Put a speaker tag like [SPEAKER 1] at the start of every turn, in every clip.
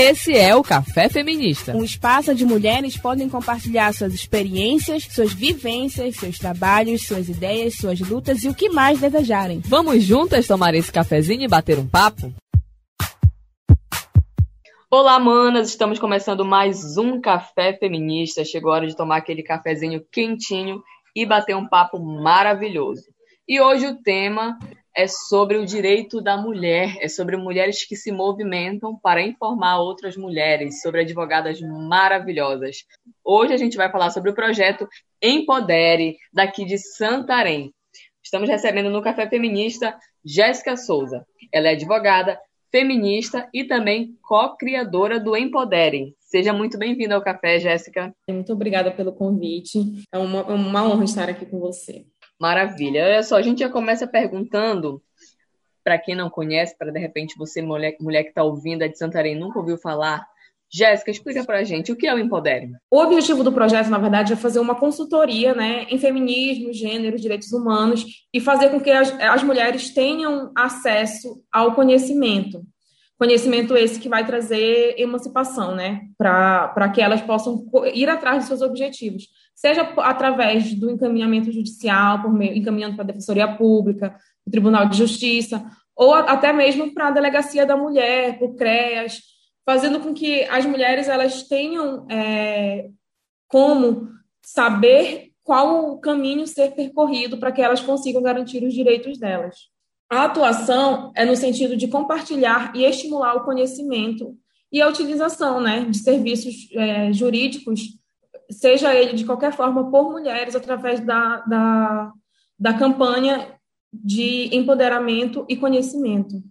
[SPEAKER 1] Esse é o Café Feminista.
[SPEAKER 2] Um espaço onde mulheres podem compartilhar suas experiências, suas vivências, seus trabalhos, suas ideias, suas lutas e o que mais desejarem.
[SPEAKER 1] Vamos juntas tomar esse cafezinho e bater um papo?
[SPEAKER 3] Olá, manas! Estamos começando mais um Café Feminista. Chegou a hora de tomar aquele cafezinho quentinho e bater um papo maravilhoso. E hoje o tema é sobre o direito da mulher, é sobre mulheres que se movimentam para informar outras mulheres, sobre advogadas maravilhosas. Hoje a gente vai falar sobre o projeto Empodere, daqui de Santarém. Estamos recebendo no Café Feminista Jéssica Souza. Ela é advogada, feminista e também co-criadora do Empodere. Seja muito bem-vinda ao Café, Jéssica.
[SPEAKER 4] Muito obrigada pelo convite. É uma, é uma honra estar aqui com você.
[SPEAKER 3] Maravilha. Olha só, a gente já começa perguntando, para quem não conhece, para de repente você, mulher, mulher que está ouvindo, é de Santarém, nunca ouviu falar. Jéssica, explica para a gente o que é o Empodere.
[SPEAKER 4] O objetivo do projeto, na verdade, é fazer uma consultoria né, em feminismo, gênero, direitos humanos e fazer com que as, as mulheres tenham acesso ao conhecimento. Conhecimento esse que vai trazer emancipação, né? Para que elas possam ir atrás de seus objetivos seja através do encaminhamento judicial, por meio, encaminhando para a Defensoria Pública, o Tribunal de Justiça, ou até mesmo para a Delegacia da Mulher, por CREAS, fazendo com que as mulheres elas tenham é, como saber qual o caminho ser percorrido para que elas consigam garantir os direitos delas. A atuação é no sentido de compartilhar e estimular o conhecimento e a utilização né, de serviços é, jurídicos seja ele de qualquer forma por mulheres através da, da, da campanha de empoderamento e conhecimento.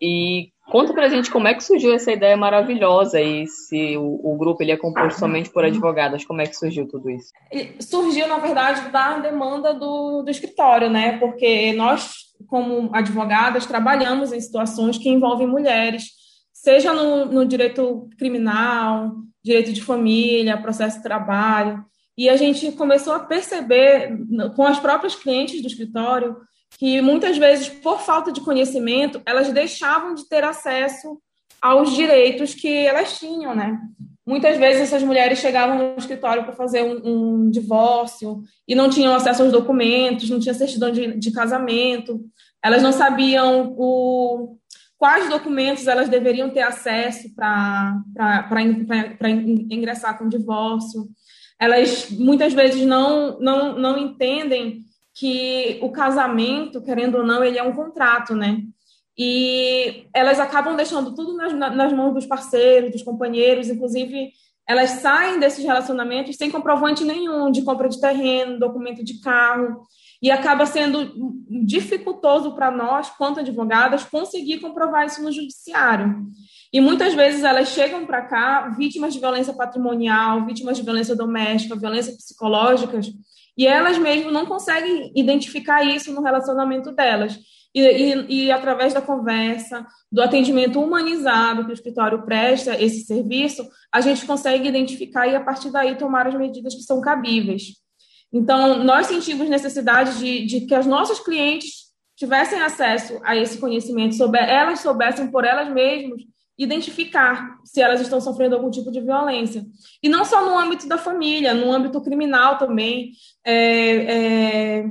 [SPEAKER 3] E conta pra gente como é que surgiu essa ideia maravilhosa e se o, o grupo ele é composto somente por advogadas, como é que surgiu tudo isso?
[SPEAKER 4] Surgiu, na verdade, da demanda do, do escritório, né? Porque nós, como advogadas, trabalhamos em situações que envolvem mulheres, seja no, no direito criminal, direito de família, processo de trabalho. E a gente começou a perceber com as próprias clientes do escritório que muitas vezes, por falta de conhecimento, elas deixavam de ter acesso aos direitos que elas tinham, né? Muitas vezes essas mulheres chegavam no escritório para fazer um, um, divórcio e não tinham acesso aos documentos, não tinha certidão de, de casamento, elas não sabiam o, quais documentos elas deveriam ter acesso para ingressar com o divórcio. Elas muitas vezes não, não, não entendem que o casamento, querendo ou não, ele é um contrato, né? E elas acabam deixando tudo nas, nas mãos dos parceiros, dos companheiros, inclusive elas saem desses relacionamentos sem comprovante nenhum de compra de terreno, documento de carro, e acaba sendo dificultoso para nós, quanto advogadas, conseguir comprovar isso no judiciário. E muitas vezes elas chegam para cá vítimas de violência patrimonial, vítimas de violência doméstica, violência psicológicas, e elas mesmo não conseguem identificar isso no relacionamento delas. E, e, e, através da conversa, do atendimento humanizado que o escritório presta, esse serviço, a gente consegue identificar e, a partir daí, tomar as medidas que são cabíveis. Então, nós sentimos necessidade de, de que as nossas clientes tivessem acesso a esse conhecimento, souber, elas soubessem por elas mesmas identificar se elas estão sofrendo algum tipo de violência. E não só no âmbito da família, no âmbito criminal também. É, é,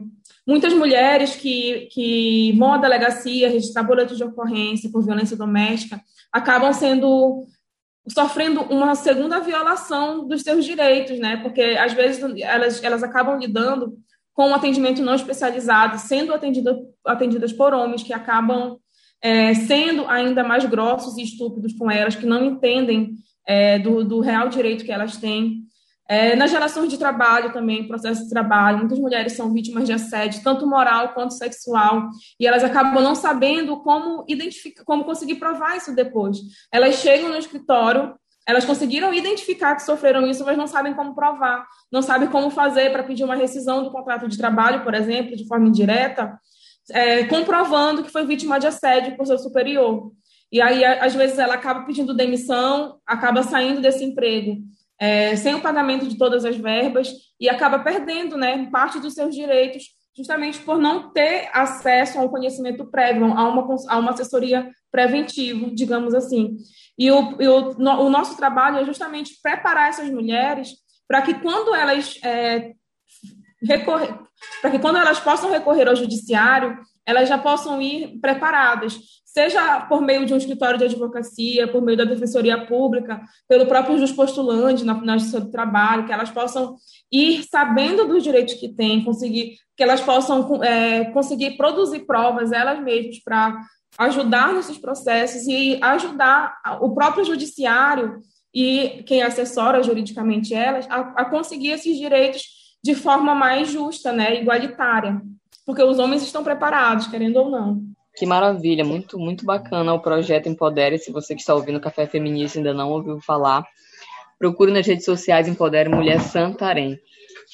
[SPEAKER 4] muitas mulheres que, que vão à delegacia registrar boletos de ocorrência por violência doméstica acabam sendo sofrendo uma segunda violação dos seus direitos, né? Porque às vezes elas, elas acabam lidando com um atendimento não especializado, sendo atendido, atendidas por homens que acabam é, sendo ainda mais grossos e estúpidos com elas, que não entendem é, do, do real direito que elas têm. É, nas relações de trabalho também, processo de trabalho, muitas mulheres são vítimas de assédio, tanto moral quanto sexual, e elas acabam não sabendo como identificar, como conseguir provar isso depois. Elas chegam no escritório, elas conseguiram identificar que sofreram isso, mas não sabem como provar, não sabem como fazer para pedir uma rescisão do contrato de trabalho, por exemplo, de forma indireta, é, comprovando que foi vítima de assédio por seu superior. E aí, às vezes, ela acaba pedindo demissão, acaba saindo desse emprego é, sem o pagamento de todas as verbas e acaba perdendo né, parte dos seus direitos justamente por não ter acesso a um conhecimento prévio, a uma, a uma assessoria preventiva, digamos assim. E, o, e o, no, o nosso trabalho é justamente preparar essas mulheres para que quando elas é, recorrer, para que quando elas possam recorrer ao judiciário, elas já possam ir preparadas, seja por meio de um escritório de advocacia, por meio da defensoria pública, pelo próprio juiz postulante na, na justiça do trabalho, que elas possam ir sabendo dos direitos que têm, conseguir que elas possam é, conseguir produzir provas elas mesmas para ajudar nesses processos e ajudar o próprio judiciário e quem assessora juridicamente elas a, a conseguir esses direitos de forma mais justa, né, igualitária porque os homens estão preparados, querendo ou não.
[SPEAKER 3] Que maravilha, muito, muito bacana o projeto Empodere. Se você que está ouvindo Café Feminista ainda não ouviu falar, procure nas redes sociais Empodere Mulher Santarém.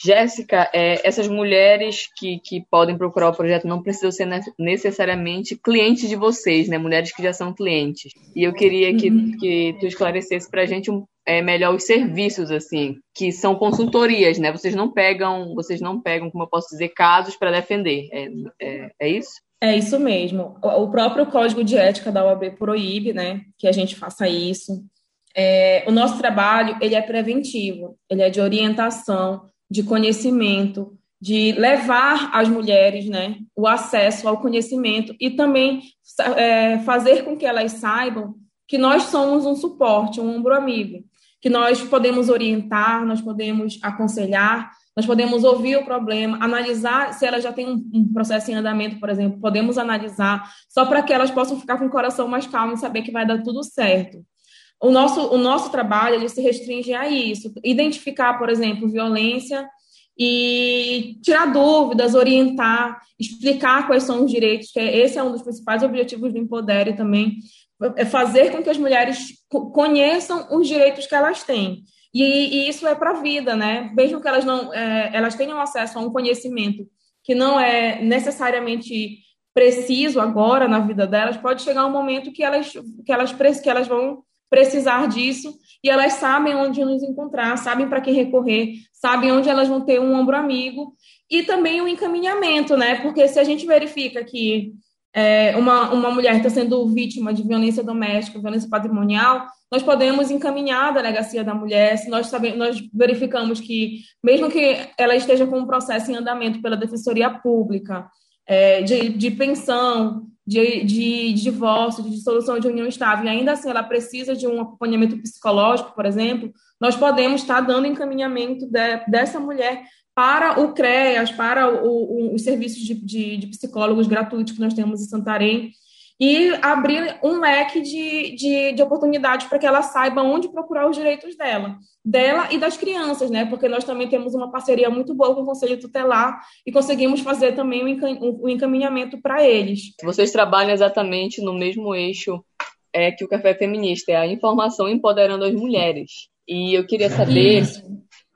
[SPEAKER 3] Jéssica, é, essas mulheres que, que podem procurar o projeto não precisam ser necessariamente clientes de vocês, né? Mulheres que já são clientes. E eu queria que, uhum. que tu esclarecesse para a gente um, é, melhor os serviços, assim, que são consultorias, né? Vocês não pegam, vocês não pegam, como eu posso dizer, casos para defender. É, é, é, isso?
[SPEAKER 4] É isso mesmo. O próprio Código de Ética da OAB proíbe, né, que a gente faça isso. É, o nosso trabalho ele é preventivo, ele é de orientação, de conhecimento, de levar as mulheres né, o acesso ao conhecimento e também é, fazer com que elas saibam que nós somos um suporte, um ombro amigo, que nós podemos orientar, nós podemos aconselhar, nós podemos ouvir o problema, analisar se ela já tem um, processo em andamento, por exemplo, podemos analisar, só para que elas possam ficar com o coração mais calmo e saber que vai dar tudo certo. O nosso, o nosso trabalho ele se restringe a isso, identificar, por exemplo, violência e tirar dúvidas, orientar, explicar quais são os direitos, que é, esse é um dos principais objetivos do Empodere também, é fazer com que as mulheres conheçam os direitos que elas têm. E, e isso é para a vida, né? Mesmo que elas não é, elas tenham acesso a um conhecimento que não é necessariamente preciso agora na vida delas, pode chegar um momento que elas que elas que elas vão precisar disso e elas sabem onde nos encontrar, sabem para quem recorrer, sabem onde elas vão ter um ombro amigo e também o encaminhamento, né? Porque se a gente verifica que é, uma, uma mulher está sendo vítima de violência doméstica, violência patrimonial, nós podemos encaminhar a delegacia da mulher, se nós, sabemos, nós verificamos que, mesmo que ela esteja com um processo em andamento pela Defensoria Pública, é, de, de pensão, de, de, de divórcio, de dissolução de união estável, e ainda assim ela precisa de um acompanhamento psicológico, por exemplo, nós podemos estar dando encaminhamento de, dessa mulher para o CREAS, para o, o, os serviços de, de, de, psicólogos gratuitos que nós temos em Santarém, e abrir um leque de, de, de oportunidades para que ela saiba onde procurar os direitos dela, dela e das crianças, né? Porque nós também temos uma parceria muito boa com o Conselho Tutelar e conseguimos fazer também o um encaminhamento para eles.
[SPEAKER 3] Vocês trabalham exatamente no mesmo eixo é, que o Café Feminista, é a informação empoderando as mulheres. E eu queria saber Isso.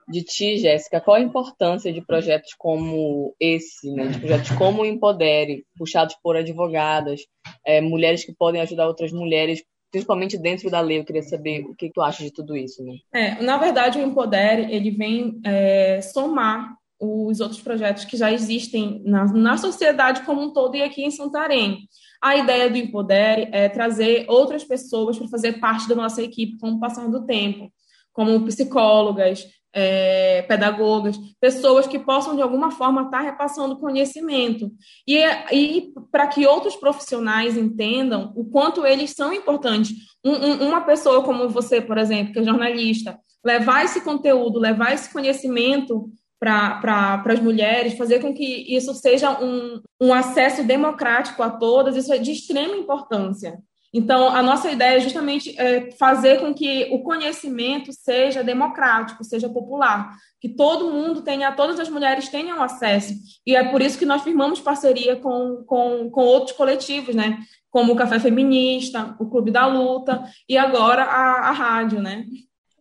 [SPEAKER 3] De ti, Jéssica, qual a importância de projetos como esse, né? de projetos como o Empodere, puxados por advogadas, é, mulheres que podem ajudar outras mulheres, principalmente dentro da lei. Eu queria saber o que tu acha de tudo isso. Né?
[SPEAKER 4] É, na verdade, o Empodere ele vem é, somar os outros projetos que já existem na, na sociedade como um todo e aqui em Santarém. A ideia do Empodere é trazer outras pessoas para fazer parte da nossa equipe com o passar do tempo, como psicólogas, é, pedagogas, pessoas que possam, de alguma forma, estar repassando conhecimento. E, e para que outros profissionais entendam o quanto eles são importantes. Um, um, uma pessoa como você, por exemplo, que é jornalista, levar esse conteúdo, levar esse conhecimento para as mulheres, fazer com que isso seja um, um acesso democrático a todas, isso é de extrema importância. Então, a nossa ideia é justamente é, fazer com que o conhecimento seja democrático, seja popular, que todo mundo tenha, todas as mulheres tenham acesso. E é por isso que nós firmamos parceria com, com, com outros coletivos, né? Como o Café Feminista, o Clube da Luta e agora a, a rádio, né?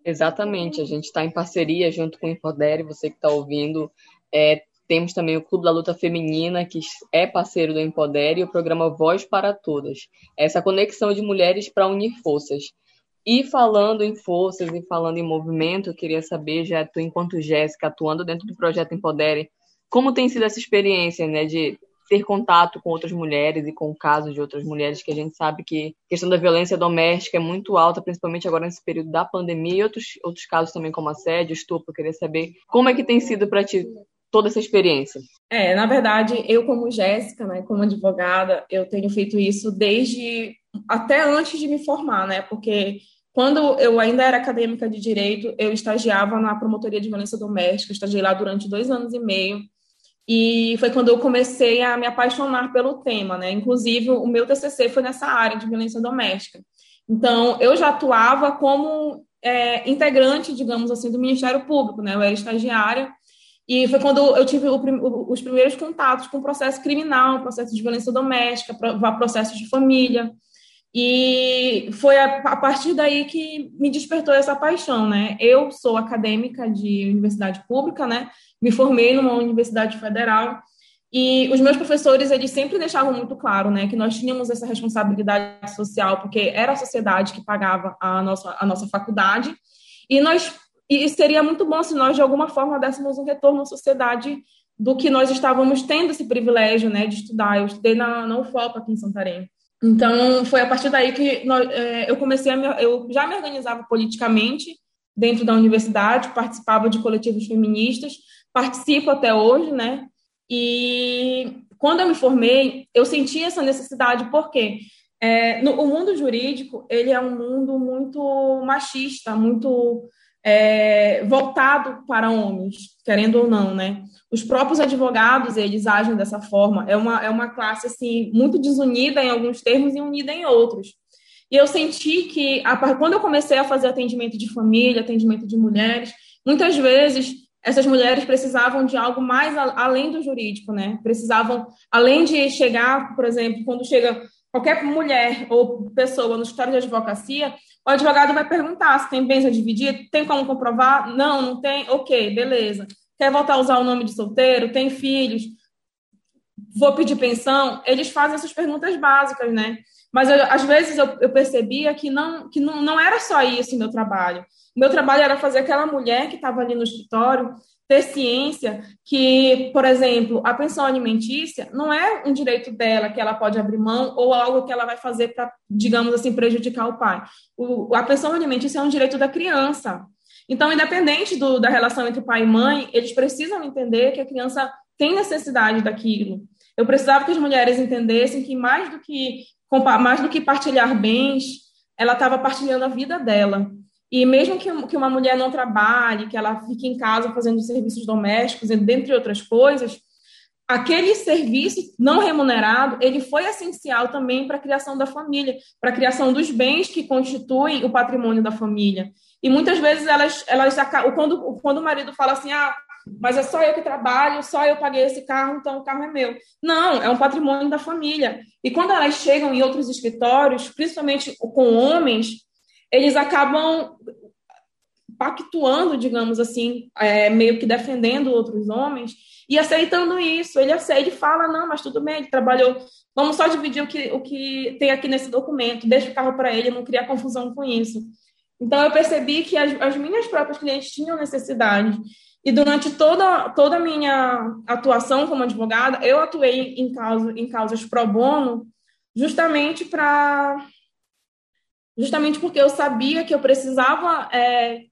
[SPEAKER 3] Exatamente, a gente está em parceria junto com o Infodere, você que está ouvindo, é, temos também o Clube da Luta Feminina, que é parceiro do Empodere, e o programa Voz para Todas. Essa conexão de mulheres para unir forças. E falando em forças e falando em movimento, eu queria saber, já tu, enquanto Jéssica, atuando dentro do projeto Empodere, como tem sido essa experiência, né, de ter contato com outras mulheres e com casos de outras mulheres, que a gente sabe que a questão da violência doméstica é muito alta, principalmente agora nesse período da pandemia, e outros, outros casos também como assédio, estupro. Eu queria saber como é que tem sido para ti toda essa experiência.
[SPEAKER 4] É, na verdade, eu como Jéssica, né, como advogada, eu tenho feito isso desde até antes de me formar, né, porque quando eu ainda era acadêmica de direito, eu estagiava na promotoria de violência doméstica, estagiei lá durante dois anos e meio, e foi quando eu comecei a me apaixonar pelo tema, né? Inclusive, o meu TCC foi nessa área de violência doméstica. Então, eu já atuava como é, integrante, digamos assim, do Ministério Público, né? Eu era estagiária, e foi quando eu tive o, os primeiros contatos com processo criminal, processo de violência doméstica, processo de família. E foi a, a, partir daí que me despertou essa paixão, né? Eu sou acadêmica de universidade pública, né? Me formei numa universidade federal e os meus professores, eles sempre deixavam muito claro, né, que nós tínhamos essa responsabilidade social, porque era a sociedade que pagava a nossa, a nossa faculdade, e nós e seria muito bom se nós, de alguma forma, dessemos um retorno à sociedade do que nós estávamos tendo esse privilégio, né, de estudar. Eu estudei na, na UFOP aqui em Santarém. Então, foi a partir daí que nós, é, eu comecei a me, eu já me organizava politicamente dentro da universidade, participava de coletivos feministas, participo até hoje, né? E quando eu me formei, eu senti essa necessidade, porque é, no, o mundo jurídico ele é um mundo muito machista, muito é, voltado para homens, querendo ou não, né? Os próprios advogados, eles agem dessa forma. É uma, é uma classe, assim, muito desunida em alguns termos e unida em outros. E eu senti que, a, quando eu comecei a fazer atendimento de família, atendimento de mulheres, muitas vezes essas mulheres precisavam de algo mais a, além do jurídico, né? Precisavam, além de chegar, por exemplo, quando chega qualquer mulher ou pessoa no escritório de advocacia, o advogado vai perguntar se tem bens a dividir, tem como comprovar? Não, não tem? Ok, beleza. Quer voltar a usar o nome de solteiro? Tem filhos? Vou pedir pensão? Eles fazem essas perguntas básicas, né? Mas eu, às vezes eu, eu, percebia que, não, que não, não era só isso o meu trabalho. O meu trabalho era fazer aquela mulher que estava ali no escritório ter ciência que, por exemplo, a pensão alimentícia não é um direito dela que ela pode abrir mão ou algo que ela vai fazer para, digamos assim, prejudicar o pai. O, a pensão alimentícia é um direito da criança. Então, independente do, da relação entre pai e mãe, eles precisam entender que a criança tem necessidade daquilo. Eu precisava que as mulheres entendessem que mais do que mais do que partilhar bens, ela estava partilhando a vida dela. E mesmo que, que uma mulher não trabalhe, que ela fique em casa fazendo serviços domésticos, dentre outras coisas, aquele serviço não remunerado, ele foi essencial também para a criação da família, para a criação dos bens que constituem o patrimônio da família. E muitas vezes elas, elas quando, quando o marido fala assim, ah, mas é só eu que trabalho, só eu paguei esse carro, então o carro é meu. Não, é um patrimônio da família. E quando elas chegam em outros escritórios, principalmente com homens, eles acabam pactuando, digamos assim, é, meio que defendendo outros homens e aceitando isso. Ele aceita, ele fala, não, mas tudo bem, ele trabalhou, vamos só dividir o que, o que tem aqui nesse documento, deixa o carro para ele, não criar confusão com isso. Então, eu percebi que as, as minhas próprias clientes tinham necessidade. E durante toda, toda a minha atuação como advogada, eu atuei em, causa, em causas pro bono, justamente para justamente porque eu sabia que eu precisava é,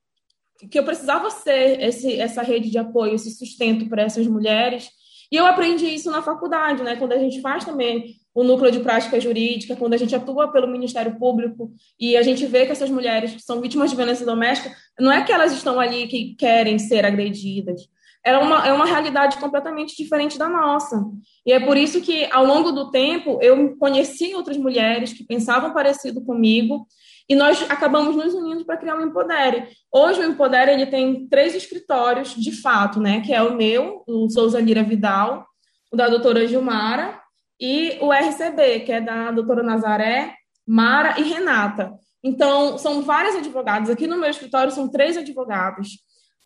[SPEAKER 4] que eu precisava ser esse, essa rede de apoio, esse sustento para essas mulheres. E eu aprendi isso na faculdade, né? Quando a gente faz também o núcleo de prática jurídica, quando a gente atua pelo Ministério Público e a gente vê que essas mulheres que são vítimas de violência doméstica, não é que elas estão ali que querem ser agredidas, é uma, é uma realidade completamente diferente da nossa. E é por isso que, ao longo do tempo, eu conheci outras mulheres que pensavam parecido comigo e nós acabamos nos unindo para criar o Empodere. Hoje, o Empodere ele tem três escritórios, de fato, né? Que é o meu, o Souza Lira Vidal, o da doutora Gilmara e o RCB, que é da doutora Nazaré, Mara e Renata. Então, são vários advogados. Aqui no meu escritório são três advogados.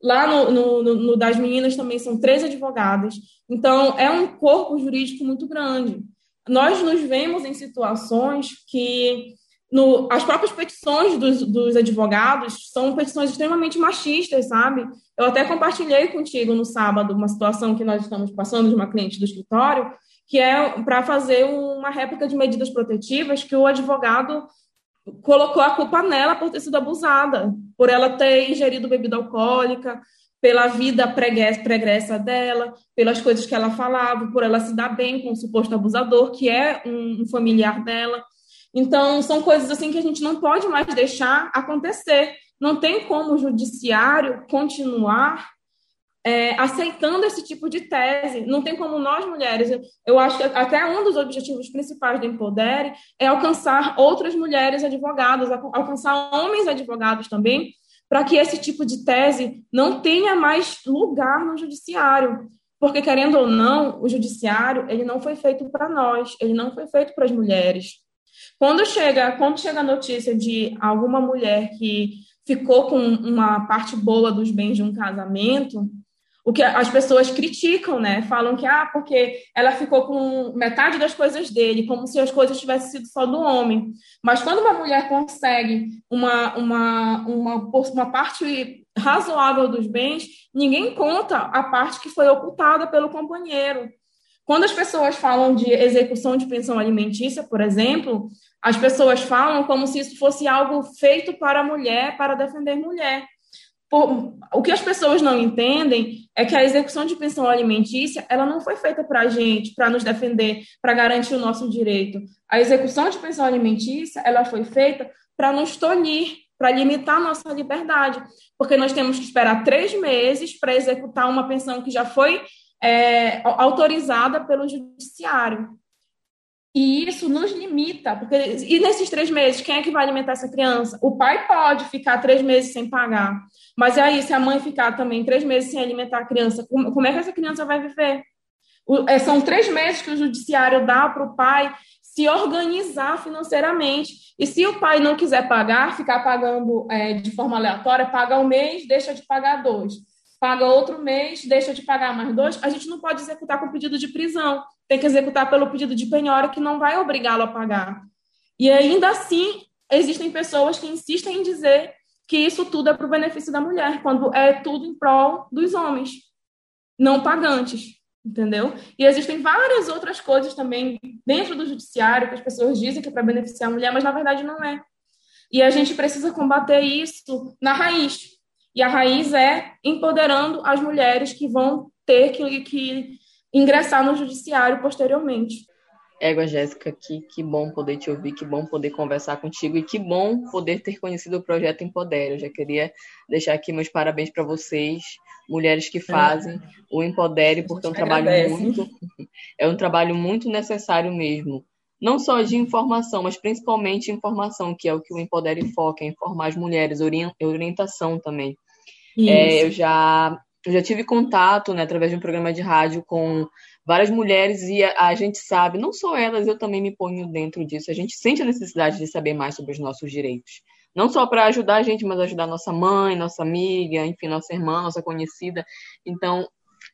[SPEAKER 4] Lá no, no, no, das meninas também são três advogadas. Então, é um corpo jurídico muito grande. Nós nos vemos em situações que no, as próprias petições dos, dos advogados são petições extremamente machistas, sabe? Eu até compartilhei contigo no sábado uma situação que nós estamos passando de uma cliente do escritório, que é para fazer uma réplica de medidas protetivas que o advogado colocou a culpa nela por ter sido abusada, por ela ter ingerido bebida alcoólica, pela vida pregressa dela, pelas coisas que ela falava, por ela se dar bem com o suposto abusador, que é um, familiar dela. Então, são coisas assim que a gente não pode mais deixar acontecer. Não tem como o judiciário continuar é, aceitando esse tipo de tese. Não tem como nós, mulheres, eu acho que até um dos objetivos principais do Empodere é alcançar outras mulheres advogadas, alcançar homens advogados também, para que esse tipo de tese não tenha mais lugar no judiciário. Porque, querendo ou não, o judiciário ele não foi feito para nós, ele não foi feito para as mulheres. Quando chega, quando chega a notícia de alguma mulher que ficou com uma parte boa dos bens de um casamento, o que as pessoas criticam, né? Falam que ah, porque ela ficou com metade das coisas dele, como se as coisas tivessem sido só do homem. Mas quando uma mulher consegue uma, uma, uma, uma parte razoável dos bens, ninguém conta a parte que foi ocultada pelo companheiro. Quando as pessoas falam de execução de pensão alimentícia, por exemplo, as pessoas falam como se isso fosse algo feito para a mulher, para defender mulher. Por, o que as pessoas não entendem é que a execução de pensão alimentícia ela não foi feita para a gente, para nos defender, para garantir o nosso direito. A execução de pensão alimentícia ela foi feita para nos tolir, para limitar nossa liberdade, porque nós temos que esperar três meses para executar uma pensão que já foi é, autorizada pelo judiciário. E isso nos limita, porque e nesses três meses, quem é que vai alimentar essa criança? O pai pode ficar três meses sem pagar, mas aí se a mãe ficar também três meses sem alimentar a criança, como, como é que essa criança vai viver? O, é, são três meses que o judiciário dá para o pai se organizar financeiramente. E se o pai não quiser pagar, ficar pagando é, de forma aleatória, paga um mês, deixa de pagar dois paga outro mês, deixa de pagar mais dois, a gente não pode executar com pedido de prisão. Tem que executar pelo pedido de penhora, que não vai obrigá-lo a pagar. E ainda assim, existem pessoas que insistem em dizer que isso tudo é para o benefício da mulher, quando é tudo em prol dos homens, não pagantes, entendeu? E existem várias outras coisas também dentro do judiciário que as pessoas dizem que é para beneficiar a mulher, mas na verdade não é. E a gente precisa combater isso na raiz, e a raiz é empoderando as mulheres que vão ter que, que ingressar no judiciário posteriormente.
[SPEAKER 3] Égua, Jéssica, que, que bom poder te ouvir, que bom poder conversar contigo e que bom poder ter conhecido o projeto Empodere. Eu já queria deixar aqui meus parabéns para vocês, mulheres que fazem é. o Empodere, porque é um trabalho agradece. muito é um trabalho muito necessário mesmo. Não só de informação, mas principalmente informação, que é o que o Empodere foca, é informar as mulheres, orientação também. É, eu já eu já tive contato, né, através de um programa de rádio com várias mulheres e a, a, gente sabe, não só elas, eu também me ponho dentro disso. A gente sente a necessidade de saber mais sobre os nossos direitos. Não só para ajudar a gente, mas ajudar nossa mãe, nossa amiga, enfim, nossa irmã, nossa conhecida. Então,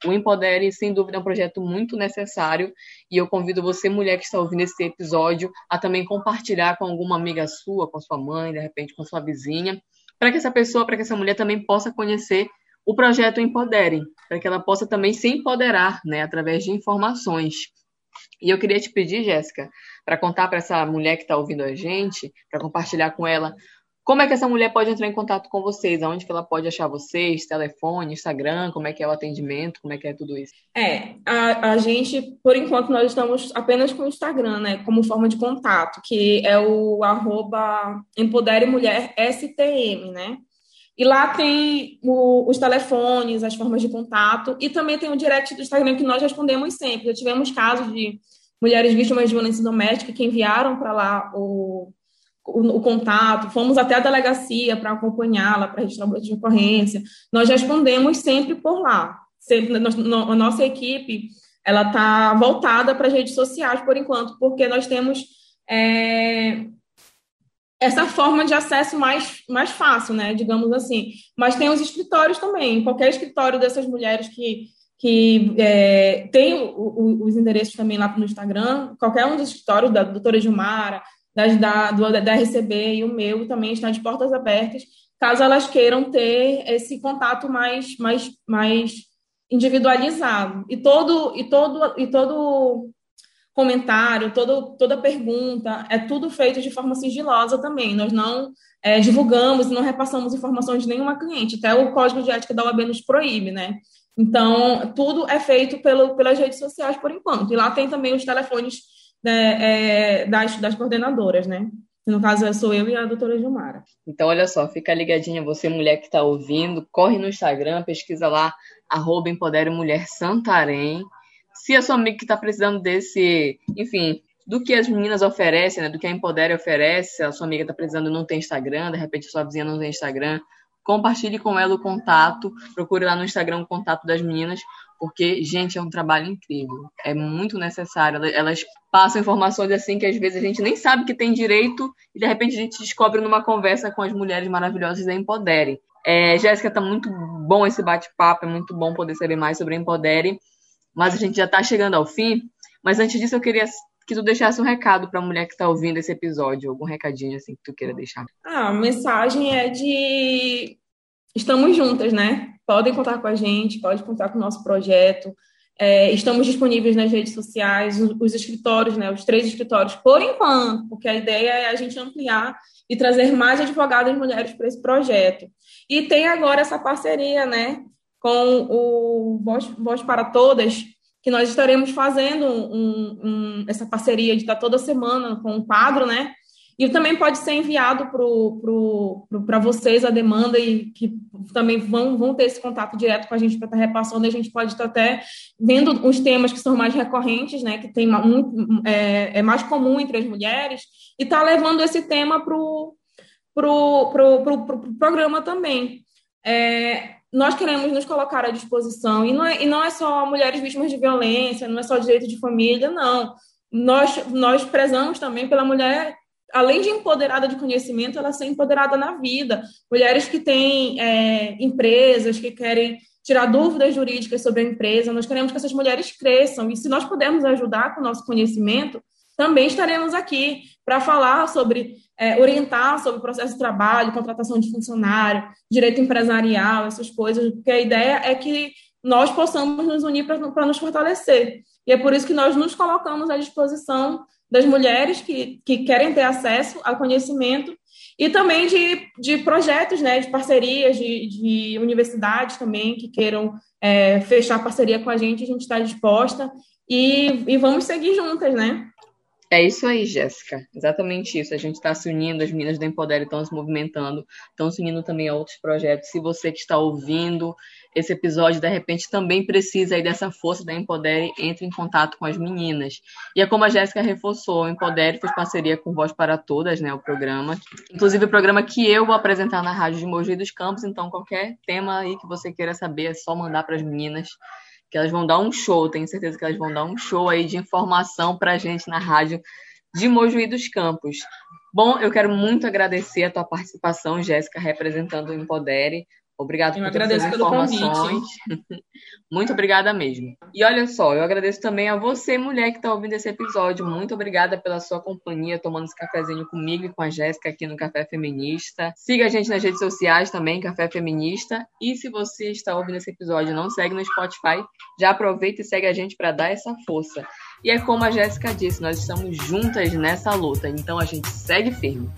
[SPEAKER 3] o Empodere, sem dúvida, é um projeto muito necessário e eu convido você, mulher que está ouvindo esse episódio, a também compartilhar com alguma amiga sua, com sua mãe, de repente com sua vizinha, para que essa pessoa, para que essa mulher também possa conhecer o projeto Empoderem, para que ela possa também se empoderar, né, através de informações. E eu queria te pedir, Jéssica, para contar para essa mulher que está ouvindo a gente, para compartilhar com ela como é que essa mulher pode entrar em contato com vocês? Aonde que ela pode achar vocês? Telefone, Instagram? Como é que é o atendimento? Como é que é tudo isso?
[SPEAKER 4] É, a, a gente, por enquanto, nós estamos apenas com o Instagram, né? Como forma de contato, que é o arroba Empodere Mulher STM, né? E lá tem o, os telefones, as formas de contato, e também tem o direct do Instagram que nós respondemos sempre. Já tivemos casos de mulheres vítimas de violência doméstica que enviaram para lá o o, contato, fomos até a delegacia para acompanhá-la, para registrar o de ocorrência. Nós respondemos sempre por lá. Sempre, no, a nossa equipe ela está voltada para as redes sociais por enquanto, porque nós temos é, essa forma de acesso mais, mais fácil, né? Digamos assim. Mas tem os escritórios também. Qualquer escritório dessas mulheres que, que é, tem o, o, os endereços também lá no Instagram, qualquer um dos escritórios da doutora Gilmara, das, da, do, da RCB e o meu também estão de portas abertas, caso elas queiram ter esse contato mais, mais, mais individualizado. E todo, e todo, e todo comentário, todo, toda pergunta, é tudo feito de forma sigilosa também. Nós não é, divulgamos não repassamos informações de nenhuma cliente. Até o código de ética da OAB nos proíbe, né? Então, tudo é feito pelo, pelas redes sociais por enquanto. E lá tem também os telefones né, é, das, das coordenadoras, né? No caso, sou eu e a doutora Gilmara.
[SPEAKER 3] Então, olha só, fica ligadinha, você, mulher que está ouvindo, corre no Instagram, pesquisa lá, arroba Empodere Mulher Santarém. Se a sua amiga que está precisando desse, enfim, do que as meninas oferecem, né, do que a Empodere oferece, se a sua amiga está precisando não tem Instagram, de repente a sua vizinha não tem Instagram, compartilhe com ela o contato, procure lá no Instagram o contato das meninas, porque, gente, é um trabalho incrível, é muito necessário. Elas passam informações assim que às vezes a gente nem sabe que tem direito e de repente a gente descobre numa conversa com as mulheres maravilhosas da Empodere. É, Jéssica, tá muito bom esse bate-papo, é muito bom poder saber mais sobre a Empodere, mas a gente já está chegando ao fim. Mas antes disso, eu queria que tu deixasse um recado para a mulher que está ouvindo esse episódio, algum recadinho assim que tu queira deixar.
[SPEAKER 4] Ah, a mensagem é de estamos juntas, né? Podem contar com a gente, pode contar com o nosso projeto. É, estamos disponíveis nas redes sociais, os, os, escritórios, né, os três escritórios, por enquanto, porque a ideia é a gente ampliar e trazer mais advogadas mulheres para esse projeto. E tem agora essa parceria né, com o Voz, Voz para Todas, que nós estaremos fazendo um, um, essa parceria de estar toda semana com um quadro, né? E também pode ser enviado para vocês a demanda e que também vão, vão ter esse contato direto com a gente para estar repassando. E a gente pode estar até vendo os temas que são mais recorrentes, né, que tem um, é, é, mais comum entre as mulheres, e está levando esse tema para o pro, pro, pro, pro, programa também. É, nós queremos nos colocar à disposição, e não, é, e não é só mulheres vítimas de violência, não é só direito de família, não. Nós, nós prezamos também pela mulher, além de empoderada de conhecimento, ela ser empoderada na vida. Mulheres que têm é, empresas, que querem tirar dúvidas jurídicas sobre a empresa, nós queremos que essas mulheres cresçam, e se nós pudermos ajudar com o nosso conhecimento, também estaremos aqui para falar sobre, é, orientar sobre o processo de trabalho, contratação de funcionário, direito empresarial, essas coisas, porque a ideia é que nós possamos nos unir para nos fortalecer. E é por isso que nós nos colocamos à disposição das mulheres que, que querem ter acesso ao conhecimento e também de, de projetos, né, de parcerias, de, de universidades também que queiram é, fechar parceria com a gente, a gente está disposta e, e vamos seguir juntas, né?
[SPEAKER 3] É isso aí, Jéssica. Exatamente isso. A gente está se unindo, as meninas do Empodere estão se movimentando, estão se unindo também a outros projetos. Se você que está ouvindo esse episódio, de repente, também precisa aí dessa força da Empodere, entre em contato com as meninas. E é como a Jéssica reforçou, o Empodere fez parceria com Voz para Todas, né, o programa. Inclusive, o programa que eu vou apresentar na Rádio de Mogi dos Campos. Então, qualquer tema aí que você queira saber, é só mandar para as meninas que elas vão dar um show, tenho certeza que elas vão dar um show aí de informação para a gente na rádio de Mojuí dos Campos. Bom, eu quero muito agradecer a tua participação, Jéssica, representando o Empodere. Obrigado eu por todas as informações. Muito obrigada mesmo. E olha só, eu agradeço também a você, mulher, que está ouvindo esse episódio. Muito obrigada pela sua companhia, tomando esse cafezinho comigo e com a Jéssica aqui no Café Feminista. Siga a gente nas redes sociais também, Café Feminista. E se você está ouvindo esse episódio e não segue no Spotify, já aproveita e segue a gente para dar essa força. E é como a Jéssica disse, nós estamos juntas nessa luta, então a gente segue firme.